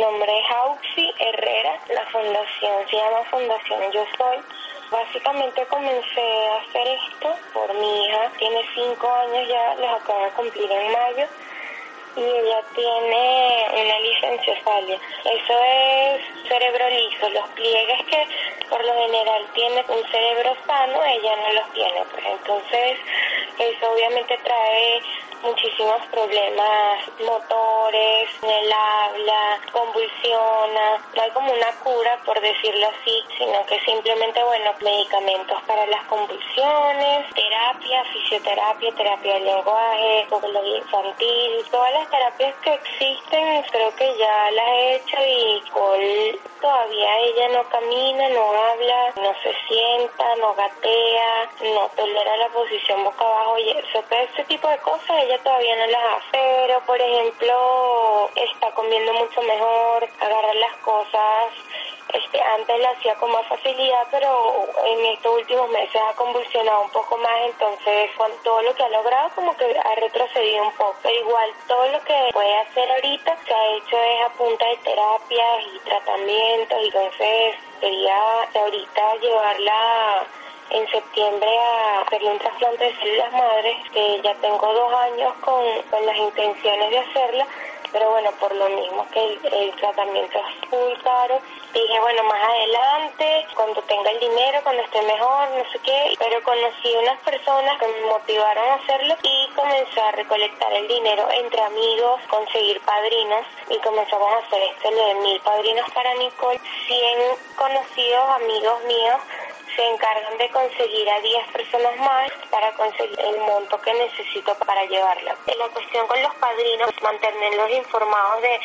nombre es Auxi Herrera, la fundación se llama Fundación Yo Soy. Básicamente comencé a hacer esto por mi hija, tiene cinco años ya, les acaba de cumplir en mayo y ella tiene una licenciosalia. Eso es cerebro liso. Los pliegues que por lo general tiene un cerebro sano, ella no los tiene. Pues entonces eso obviamente trae muchísimos problemas motores, en el habla, convulsiona. No hay como una cura, por decirlo así, sino que simplemente, bueno, medicamentos para las convulsiones, terapia, fisioterapia, terapia del lenguaje, psicología infantil, todas las terapias que existen creo que ya las he hecho y todavía ella no camina, no habla, no se sienta, no gatea, no tolera la posición boca abajo y eso, ese tipo de cosas ella todavía no las hace. Pero por ejemplo está comiendo mucho mejor, agarrar las cosas este, antes lo hacía con más facilidad, pero en estos últimos meses ha convulsionado un poco más, entonces con todo lo que ha logrado como que ha retrocedido un poco. Pero igual todo lo que puede hacer ahorita se ha hecho es a punta de terapias y tratamientos, y entonces sería ahorita llevarla en septiembre a hacerle un trasplante de células madres, que ya tengo dos años con, con las intenciones de hacerla, pero bueno, por lo mismo que el, tratamiento es muy caro, dije, bueno, más adelante, cuando tenga el dinero, cuando esté mejor, no sé qué, pero conocí unas personas que me motivaron a hacerlo y comencé a recolectar el dinero entre amigos, conseguir padrinos y comenzamos a hacer esto, lo de mil padrinos para Nicole, 100 conocidos amigos míos se encargan de conseguir a 10 personas más para conseguir el monto que necesito para llevarla. La cuestión con los padrinos mantenerlos informados de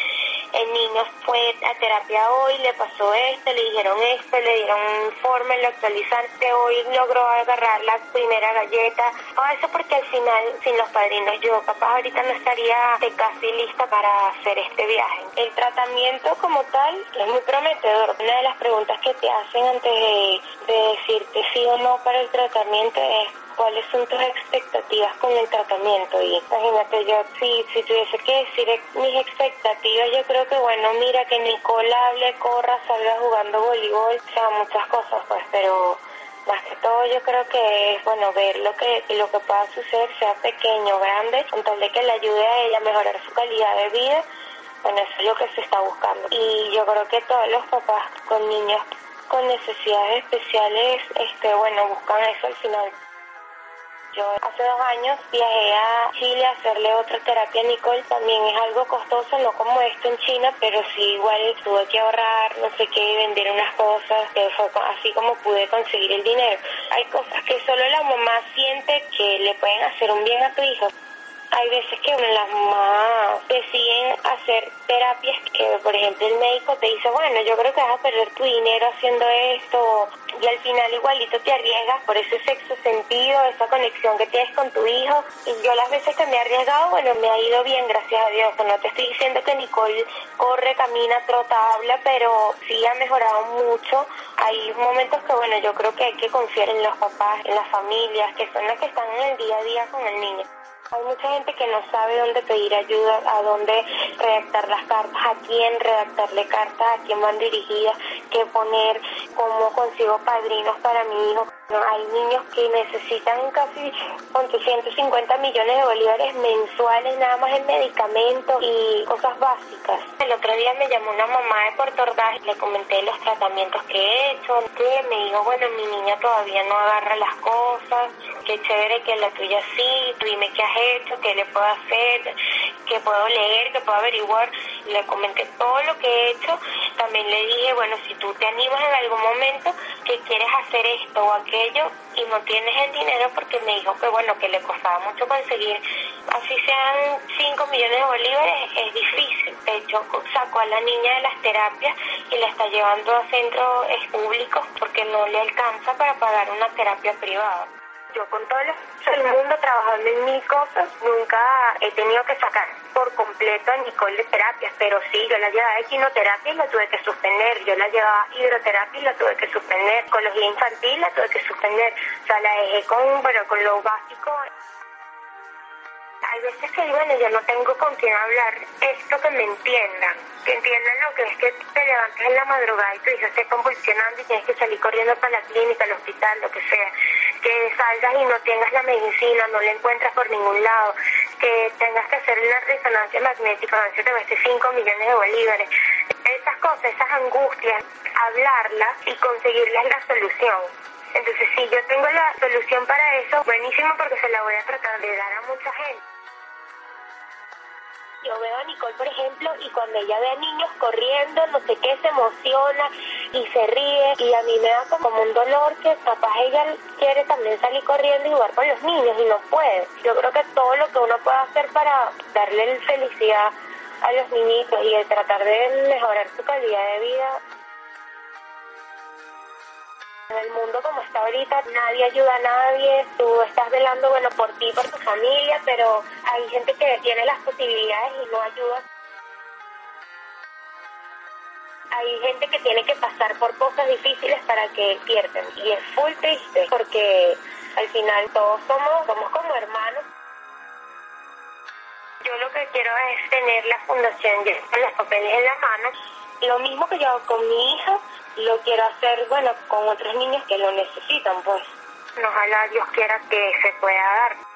el niño fue a terapia hoy, le pasó esto, le dijeron esto, le dieron un informe, lo actualizan, hoy logró agarrar la primera galleta, todo eso porque al final, sin los padrinos, yo capaz ahorita no estaría casi lista para hacer este viaje. El tratamiento como tal es muy prometedor. Una de las preguntas que te hacen antes de, de decirte sí o no para el tratamiento es cuáles son tus expectativas con el tratamiento. Y imagínate, yo si, si tuviese que decir mis expectativas, yo creo que, bueno, mira que Nicole hable, corra, salga jugando voleibol, o sea, muchas cosas, pues, pero más que todo yo creo que es bueno ver lo que lo que pueda suceder sea pequeño grande con tal de que le ayude a ella a mejorar su calidad de vida bueno eso es lo que se está buscando y yo creo que todos los papás con niños con necesidades especiales este bueno buscan eso al final hace dos años viajé a Chile a hacerle otra terapia a Nicole. También es algo costoso, no como esto en China, pero sí igual tuve que ahorrar, no sé qué, vender unas cosas, que fue así como pude conseguir el dinero. Hay cosas que solo la mamá siente que le pueden hacer un bien a tu hijo hay veces que las mamás deciden hacer terapias que, por ejemplo, el médico te dice, bueno, yo creo que vas a perder tu dinero haciendo esto, y al final igualito te arriesgas por ese sexo sentido, esa conexión que tienes con tu hijo. Y yo las veces que me he arriesgado, bueno, me ha ido bien, gracias a Dios. No te estoy diciendo que Nicole corre, camina, trota, habla, pero sí ha mejorado mucho. Hay momentos que, bueno, yo creo que hay que confiar en los papás, en las familias, que son las que están en el día a día con el niño. Hay mucha gente que no sabe dónde pedir ayuda, a dónde redactar las cartas, a quién redactarle cartas, a quién van dirigidas, qué poner, cómo consigo padrinos para mi hijo. Hay niños que necesitan casi 150 millones de bolívares mensuales nada más en medicamentos y cosas básicas. El otro día me llamó una mamá de Puerto Ordaz le comenté los tratamientos que he hecho, que me dijo, bueno, mi niña todavía no agarra las cosas, qué chévere que la tuya sí, dime qué has hecho, qué le puedo hacer, qué puedo leer, qué puedo averiguar. Le comenté todo lo que he hecho. También le dije, bueno, si tú te animas en algún momento que quieres hacer esto o aquello y no tienes el dinero porque me dijo que bueno, que le costaba mucho conseguir, así sean 5 millones de bolívares, es difícil. De hecho, sacó a la niña de las terapias y la está llevando a centros públicos porque no le alcanza para pagar una terapia privada. Yo con todo el mundo trabajando en mis cosas, nunca he tenido que sacar por completo a Nicole de terapias, pero sí, yo la llevaba a quinoterapia y la tuve que suspender, yo la llevaba hidroterapia y la tuve que suspender, psicología infantil la tuve que suspender, o sea, la dejé con, bueno, con lo básico. Hay veces que, bueno, yo no tengo con quién hablar esto que me entiendan, que entiendan lo que es que te levantes en la madrugada y tu hija esté convulsionando y tienes que salir corriendo para la clínica, al hospital, lo que sea, que salgas y no tengas la medicina, no la encuentras por ningún lado, que tengas que hacer una resonancia magnética, a veces te cueste 5 millones de bolívares. Esas cosas, esas angustias, hablarlas y conseguirles la solución. Entonces, si yo tengo la solución para eso, buenísimo porque se la voy a tratar de dar a mucha gente. Yo veo a Nicole, por ejemplo, y cuando ella ve a niños corriendo, no sé qué, se emociona y se ríe. Y a mí me da como un dolor que capaz ella quiere también salir corriendo y jugar con los niños y no puede. Yo creo que todo lo que uno puede hacer para darle felicidad a los niñitos y tratar de mejorar su calidad de vida en el mundo como está ahorita, nadie ayuda a nadie, tú estás velando, bueno, por ti, por tu familia, pero hay gente que tiene las posibilidades y no ayuda. Hay gente que tiene que pasar por cosas difíciles para que pierden y es full triste porque al final todos somos, somos como hermanos. Yo lo que quiero es tener la fundación con los papeles en la mano. Lo mismo que yo hago con mi hija, lo quiero hacer, bueno, con otros niños que lo necesitan, pues. Ojalá Dios quiera que se pueda dar.